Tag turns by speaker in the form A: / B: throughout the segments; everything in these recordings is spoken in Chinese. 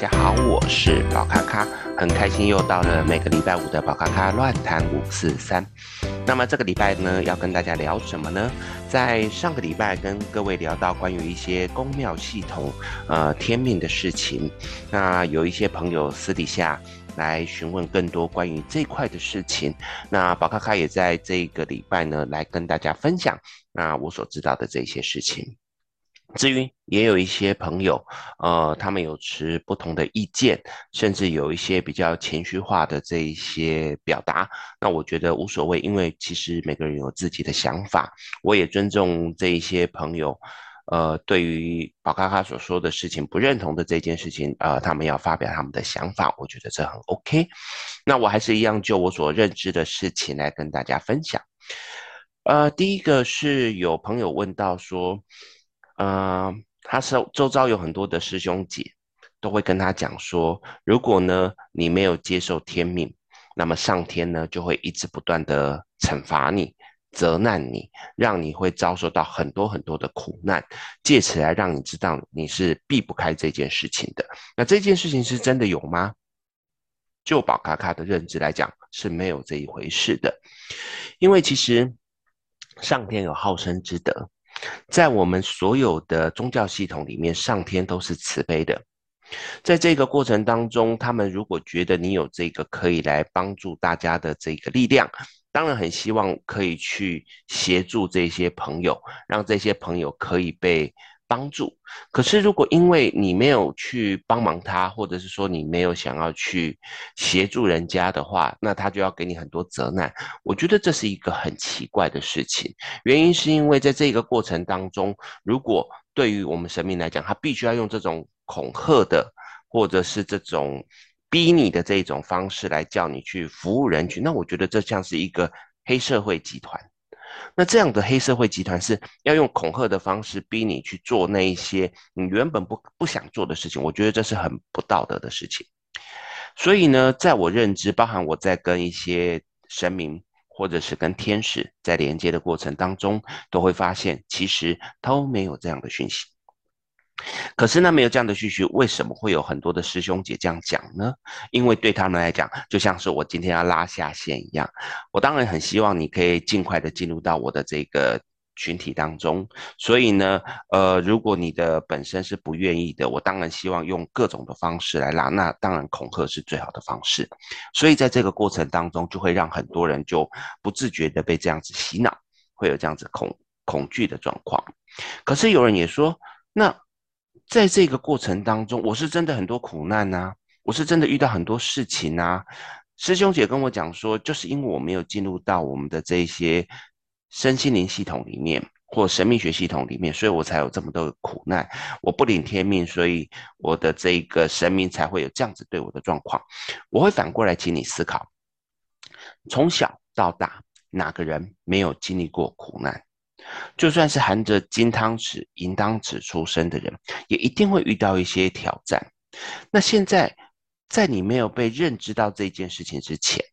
A: 大家好，我是宝咖咖，很开心又到了每个礼拜五的宝咖咖乱谈五四三。那么这个礼拜呢，要跟大家聊什么呢？在上个礼拜跟各位聊到关于一些宫庙系统、呃天命的事情，那有一些朋友私底下来询问更多关于这块的事情，那宝咖咖也在这个礼拜呢来跟大家分享那我所知道的这些事情。至于也有一些朋友，呃，他们有持不同的意见，甚至有一些比较情绪化的这一些表达，那我觉得无所谓，因为其实每个人有自己的想法，我也尊重这一些朋友，呃，对于宝咖咖所说的事情不认同的这件事情，呃，他们要发表他们的想法，我觉得这很 OK。那我还是一样就我所认知的事情来跟大家分享。呃，第一个是有朋友问到说。呃，他是周遭有很多的师兄姐，都会跟他讲说，如果呢你没有接受天命，那么上天呢就会一直不断的惩罚你、责难你，让你会遭受到很多很多的苦难，借此来让你知道你是避不开这件事情的。那这件事情是真的有吗？就宝咖咖的认知来讲，是没有这一回事的，因为其实上天有好生之德。在我们所有的宗教系统里面，上天都是慈悲的。在这个过程当中，他们如果觉得你有这个可以来帮助大家的这个力量，当然很希望可以去协助这些朋友，让这些朋友可以被。帮助，可是如果因为你没有去帮忙他，或者是说你没有想要去协助人家的话，那他就要给你很多责难。我觉得这是一个很奇怪的事情。原因是因为在这个过程当中，如果对于我们神明来讲，他必须要用这种恐吓的，或者是这种逼你的这种方式来叫你去服务人群，那我觉得这像是一个黑社会集团。那这样的黑社会集团是要用恐吓的方式逼你去做那一些你原本不不想做的事情，我觉得这是很不道德的事情。所以呢，在我认知，包含我在跟一些神明或者是跟天使在连接的过程当中，都会发现其实都没有这样的讯息。可是呢，没有这样的讯息，为什么会有很多的师兄姐这样讲呢？因为对他们来讲，就像是我今天要拉下线一样。我当然很希望你可以尽快的进入到我的这个群体当中。所以呢，呃，如果你的本身是不愿意的，我当然希望用各种的方式来拉。那当然恐吓是最好的方式。所以在这个过程当中，就会让很多人就不自觉的被这样子洗脑，会有这样子恐恐惧的状况。可是有人也说，那。在这个过程当中，我是真的很多苦难呐，我是真的遇到很多事情呐。师兄姐跟我讲说，就是因为我没有进入到我们的这一些身心灵系统里面，或神秘学系统里面，所以我才有这么多的苦难。我不领天命，所以我的这个神明才会有这样子对我的状况。我会反过来请你思考，从小到大，哪个人没有经历过苦难？就算是含着金汤匙、银汤匙出生的人，也一定会遇到一些挑战。那现在，在你没有被认知到这件事情之前，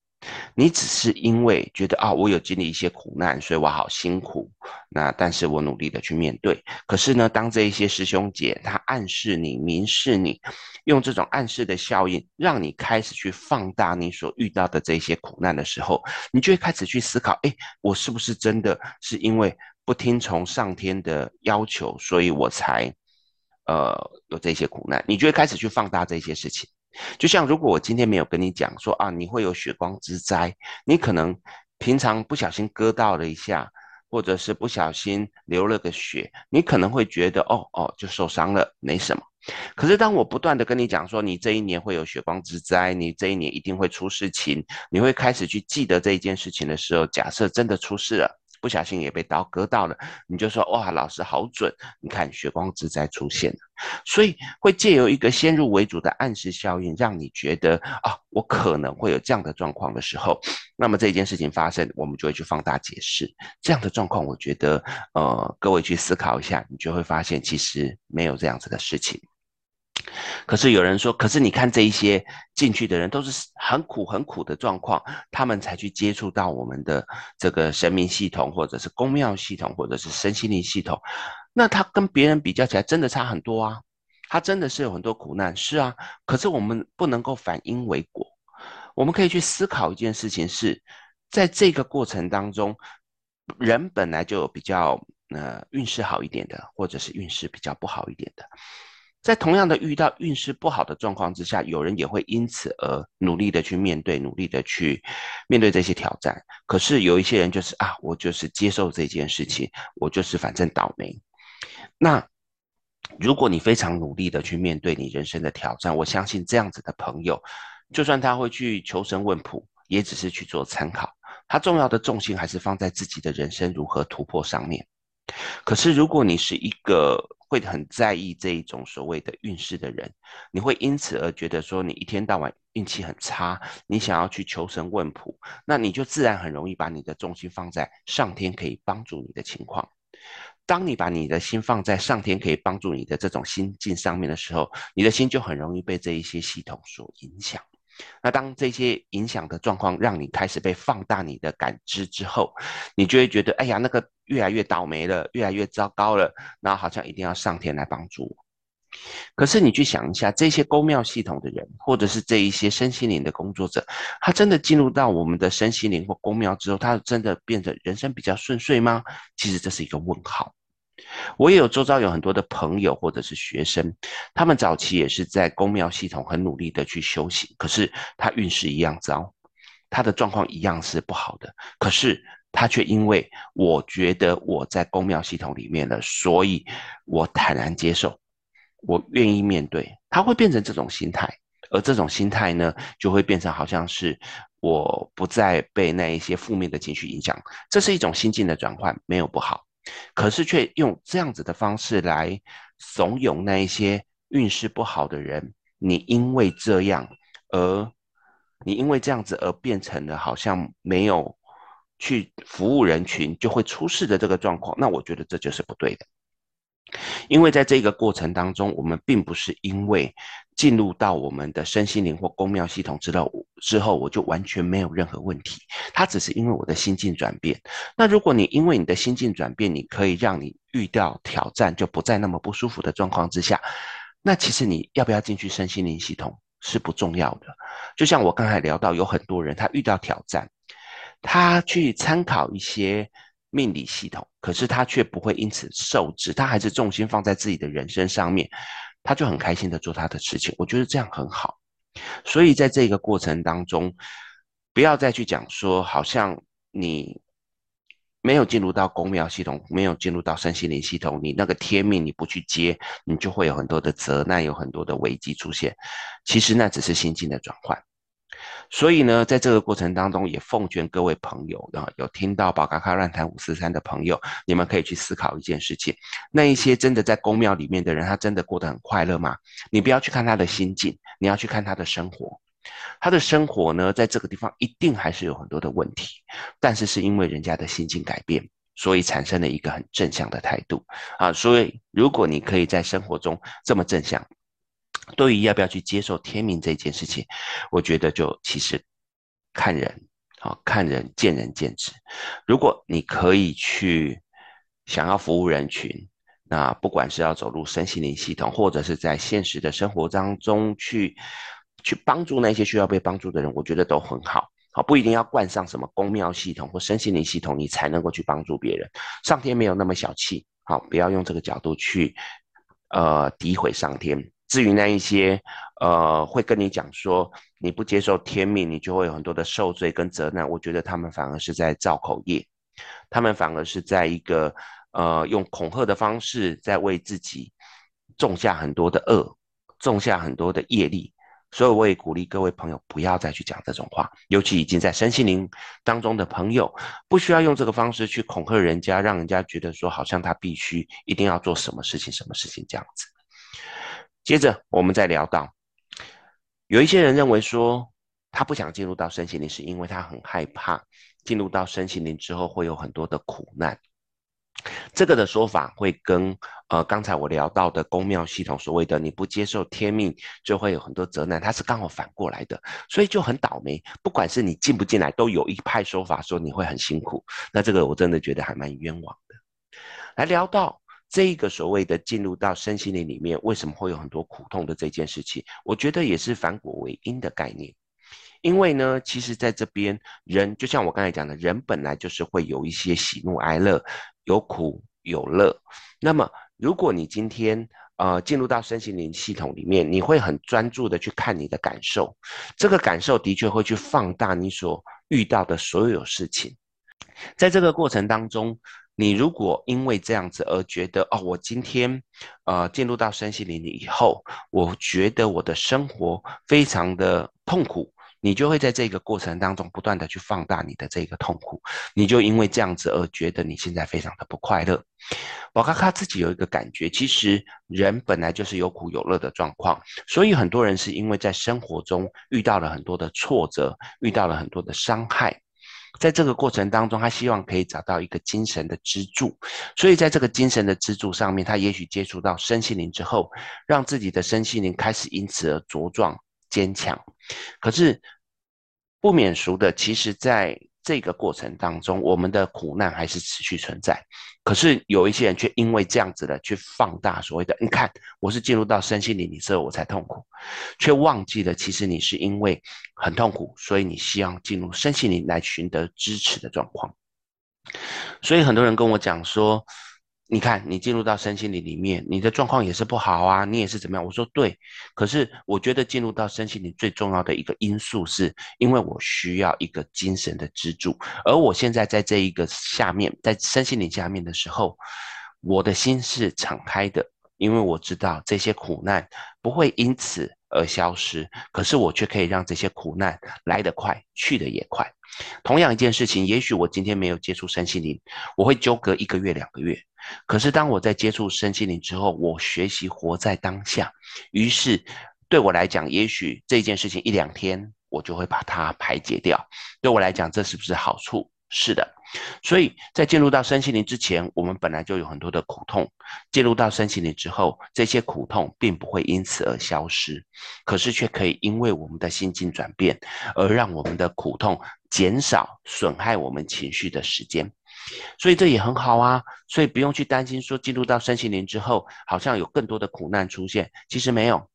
A: 你只是因为觉得啊，我有经历一些苦难，所以我好辛苦。那但是我努力的去面对。可是呢，当这一些师兄姐他暗示你、明示你，用这种暗示的效应，让你开始去放大你所遇到的这些苦难的时候，你就会开始去思考：哎，我是不是真的是因为不听从上天的要求，所以我才，呃，有这些苦难。你就会开始去放大这些事情。就像如果我今天没有跟你讲说啊，你会有血光之灾，你可能平常不小心割到了一下，或者是不小心流了个血，你可能会觉得哦哦就受伤了，没什么。可是当我不断的跟你讲说，你这一年会有血光之灾，你这一年一定会出事情，你会开始去记得这一件事情的时候，假设真的出事了。不小心也被刀割到了，你就说哇，老师好准！你看血光之灾出现了，所以会借由一个先入为主的暗示效应，让你觉得啊，我可能会有这样的状况的时候，那么这件事情发生，我们就会去放大解释这样的状况。我觉得，呃，各位去思考一下，你就会发现其实没有这样子的事情。可是有人说，可是你看这一些进去的人都是很苦很苦的状况，他们才去接触到我们的这个神明系统，或者是宫庙系统，或者是身心灵系统，那他跟别人比较起来，真的差很多啊。他真的是有很多苦难，是啊。可是我们不能够反因为果，我们可以去思考一件事情是，在这个过程当中，人本来就比较呃运势好一点的，或者是运势比较不好一点的。在同样的遇到运势不好的状况之下，有人也会因此而努力的去面对，努力的去面对这些挑战。可是有一些人就是啊，我就是接受这件事情，我就是反正倒霉。那如果你非常努力的去面对你人生的挑战，我相信这样子的朋友，就算他会去求神问卜，也只是去做参考，他重要的重心还是放在自己的人生如何突破上面。可是如果你是一个，会很在意这一种所谓的运势的人，你会因此而觉得说你一天到晚运气很差，你想要去求神问卜，那你就自然很容易把你的重心放在上天可以帮助你的情况。当你把你的心放在上天可以帮助你的这种心境上面的时候，你的心就很容易被这一些系统所影响。那当这些影响的状况让你开始被放大你的感知之后，你就会觉得，哎呀，那个越来越倒霉了，越来越糟糕了，然后好像一定要上天来帮助我。可是你去想一下，这些宫庙系统的人，或者是这一些身心灵的工作者，他真的进入到我们的身心灵或宫庙之后，他真的变得人生比较顺遂吗？其实这是一个问号。我也有周遭有很多的朋友或者是学生，他们早期也是在宫庙系统很努力的去修行，可是他运势一样糟，他的状况一样是不好的，可是他却因为我觉得我在宫庙系统里面了，所以我坦然接受，我愿意面对，他会变成这种心态，而这种心态呢，就会变成好像是我不再被那一些负面的情绪影响，这是一种心境的转换，没有不好。可是却用这样子的方式来怂恿那一些运势不好的人，你因为这样而，你因为这样子而变成了好像没有去服务人群就会出事的这个状况，那我觉得这就是不对的。因为在这个过程当中，我们并不是因为进入到我们的身心灵或宫庙系统之后，之后我就完全没有任何问题。它只是因为我的心境转变。那如果你因为你的心境转变，你可以让你遇到挑战就不再那么不舒服的状况之下，那其实你要不要进去身心灵系统是不重要的。就像我刚才聊到，有很多人他遇到挑战，他去参考一些。命理系统，可是他却不会因此受制，他还是重心放在自己的人生上面，他就很开心的做他的事情。我觉得这样很好。所以在这个过程当中，不要再去讲说，好像你没有进入到公庙系统，没有进入到身心灵系统，你那个天命你不去接，你就会有很多的责难，有很多的危机出现。其实那只是心境的转换。所以呢，在这个过程当中，也奉劝各位朋友啊，有听到宝咖咖乱谈五四三的朋友，你们可以去思考一件事情：那一些真的在宫庙里面的人，他真的过得很快乐吗？你不要去看他的心境，你要去看他的生活。他的生活呢，在这个地方一定还是有很多的问题，但是是因为人家的心境改变，所以产生了一个很正向的态度啊。所以，如果你可以在生活中这么正向。对于要不要去接受天命这件事情，我觉得就其实看人，好，看人见仁见智。如果你可以去想要服务人群，那不管是要走入身心灵系统，或者是在现实的生活当中去去帮助那些需要被帮助的人，我觉得都很好。好，不一定要冠上什么宫庙系统或身心灵系统，你才能够去帮助别人。上天没有那么小气，好，不要用这个角度去呃诋毁上天。至于那一些，呃，会跟你讲说你不接受天命，你就会有很多的受罪跟责难。我觉得他们反而是在造口业，他们反而是在一个呃用恐吓的方式，在为自己种下很多的恶，种下很多的业力。所以我也鼓励各位朋友不要再去讲这种话，尤其已经在身心灵当中的朋友，不需要用这个方式去恐吓人家，让人家觉得说好像他必须一定要做什么事情，什么事情这样子。接着，我们再聊到，有一些人认为说，他不想进入到身心灵，是因为他很害怕进入到身心灵之后会有很多的苦难。这个的说法会跟呃刚才我聊到的宫庙系统所谓的你不接受天命就会有很多责难，它是刚好反过来的，所以就很倒霉。不管是你进不进来，都有一派说法说你会很辛苦。那这个我真的觉得还蛮冤枉的。来聊到。这一个所谓的进入到身心灵里面，为什么会有很多苦痛的这件事情，我觉得也是反果为因的概念。因为呢，其实在这边人就像我刚才讲的，人本来就是会有一些喜怒哀乐，有苦有乐。那么如果你今天呃进入到身心灵系统里面，你会很专注的去看你的感受，这个感受的确会去放大你所遇到的所有事情。在这个过程当中，你如果因为这样子而觉得哦，我今天呃进入到身心灵以后，我觉得我的生活非常的痛苦。你就会在这个过程当中不断的去放大你的这个痛苦，你就因为这样子而觉得你现在非常的不快乐。宝咖咖自己有一个感觉，其实人本来就是有苦有乐的状况，所以很多人是因为在生活中遇到了很多的挫折，遇到了很多的伤害，在这个过程当中，他希望可以找到一个精神的支柱，所以在这个精神的支柱上面，他也许接触到身心灵之后，让自己的身心灵开始因此而茁壮坚强，可是。不免俗的，其实在这个过程当中，我们的苦难还是持续存在。可是有一些人却因为这样子的去放大所谓的，你看我是进入到身心灵里之后我才痛苦，却忘记了其实你是因为很痛苦，所以你希望进入身心灵来寻得支持的状况。所以很多人跟我讲说。你看，你进入到身心灵里面，你的状况也是不好啊，你也是怎么样？我说对，可是我觉得进入到身心灵最重要的一个因素，是因为我需要一个精神的支柱，而我现在在这一个下面，在身心灵下面的时候，我的心是敞开的，因为我知道这些苦难不会因此而消失，可是我却可以让这些苦难来得快，去得也快。同样一件事情，也许我今天没有接触身心灵，我会纠葛一个月、两个月。可是当我在接触身心灵之后，我学习活在当下，于是对我来讲，也许这件事情一两天我就会把它排解掉。对我来讲，这是不是好处？是的。所以在进入到身心灵之前，我们本来就有很多的苦痛；进入到身心灵之后，这些苦痛并不会因此而消失，可是却可以因为我们的心境转变，而让我们的苦痛减少，损害我们情绪的时间。所以这也很好啊，所以不用去担心说进入到身心灵之后，好像有更多的苦难出现，其实没有，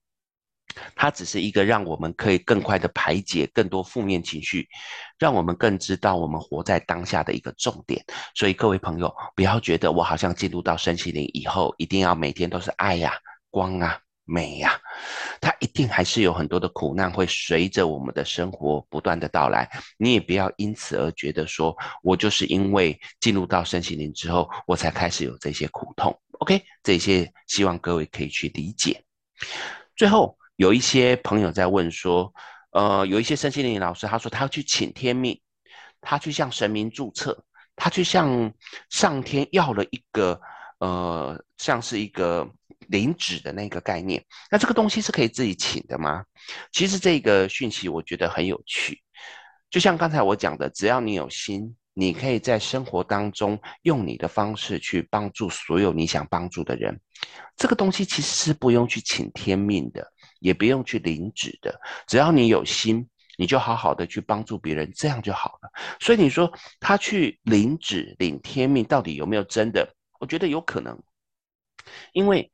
A: 它只是一个让我们可以更快的排解更多负面情绪，让我们更知道我们活在当下的一个重点。所以各位朋友，不要觉得我好像进入到身心灵以后，一定要每天都是爱呀、光啊。美呀、啊，它一定还是有很多的苦难会随着我们的生活不断的到来。你也不要因此而觉得说，我就是因为进入到身心灵之后，我才开始有这些苦痛。OK，这些希望各位可以去理解。最后有一些朋友在问说，呃，有一些身心灵老师他说他要去请天命，他去向神明注册，他去向上天要了一个，呃，像是一个。领旨的那个概念，那这个东西是可以自己请的吗？其实这个讯息我觉得很有趣，就像刚才我讲的，只要你有心，你可以在生活当中用你的方式去帮助所有你想帮助的人。这个东西其实是不用去请天命的，也不用去领旨的，只要你有心，你就好好的去帮助别人，这样就好了。所以你说他去领旨领天命，到底有没有真的？我觉得有可能，因为。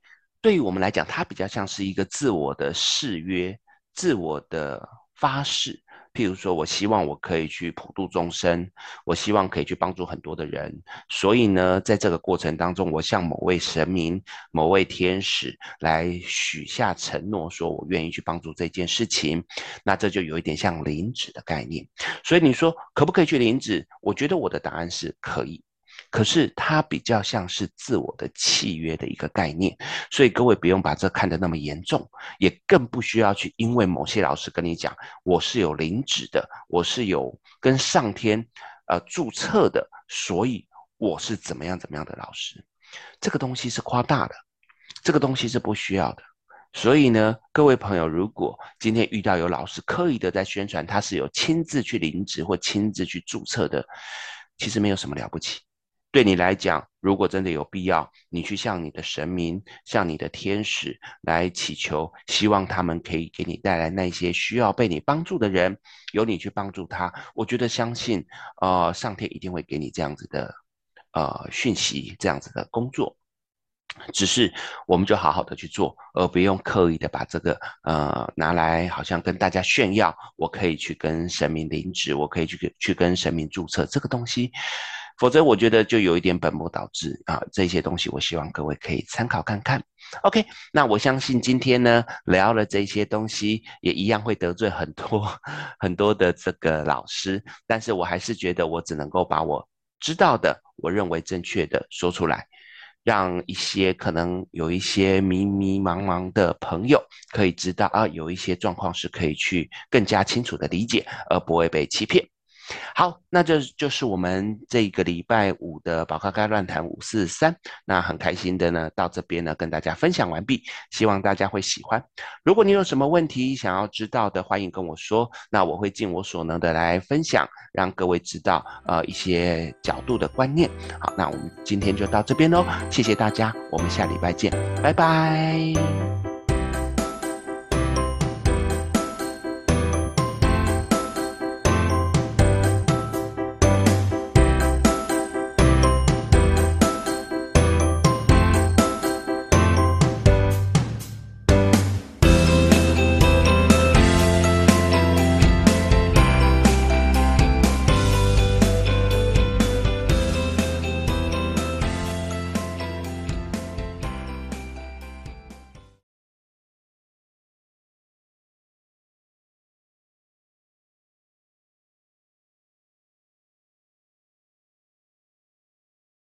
A: 对于我们来讲，它比较像是一个自我的誓约、自我的发誓。譬如说，我希望我可以去普度众生，我希望可以去帮助很多的人。所以呢，在这个过程当中，我向某位神明、某位天使来许下承诺，说我愿意去帮助这件事情。那这就有一点像领旨的概念。所以你说可不可以去领旨？我觉得我的答案是可以。可是它比较像是自我的契约的一个概念，所以各位不用把这看得那么严重，也更不需要去因为某些老师跟你讲我是有领旨的，我是有跟上天呃注册的，所以我是怎么样怎么样的老师，这个东西是夸大的，这个东西是不需要的。所以呢，各位朋友，如果今天遇到有老师刻意的在宣传他是有亲自去领旨或亲自去注册的，其实没有什么了不起。对你来讲，如果真的有必要，你去向你的神明、向你的天使来祈求，希望他们可以给你带来那些需要被你帮助的人，由你去帮助他。我觉得相信，呃，上天一定会给你这样子的，呃，讯息，这样子的工作。只是我们就好好的去做，而不用刻意的把这个呃拿来好像跟大家炫耀，我可以去跟神明领旨，我可以去去跟神明注册这个东西，否则我觉得就有一点本末倒置啊。这些东西我希望各位可以参考看看。OK，那我相信今天呢聊了这些东西，也一样会得罪很多很多的这个老师，但是我还是觉得我只能够把我知道的，我认为正确的说出来。让一些可能有一些迷迷茫茫的朋友可以知道啊，有一些状况是可以去更加清楚的理解，而不会被欺骗。好，那这就是我们这个礼拜五的宝咖咖乱谈五四三。那很开心的呢，到这边呢跟大家分享完毕，希望大家会喜欢。如果你有什么问题想要知道的，欢迎跟我说，那我会尽我所能的来分享，让各位知道呃一些角度的观念。好，那我们今天就到这边喽，谢谢大家，我们下礼拜见，拜拜。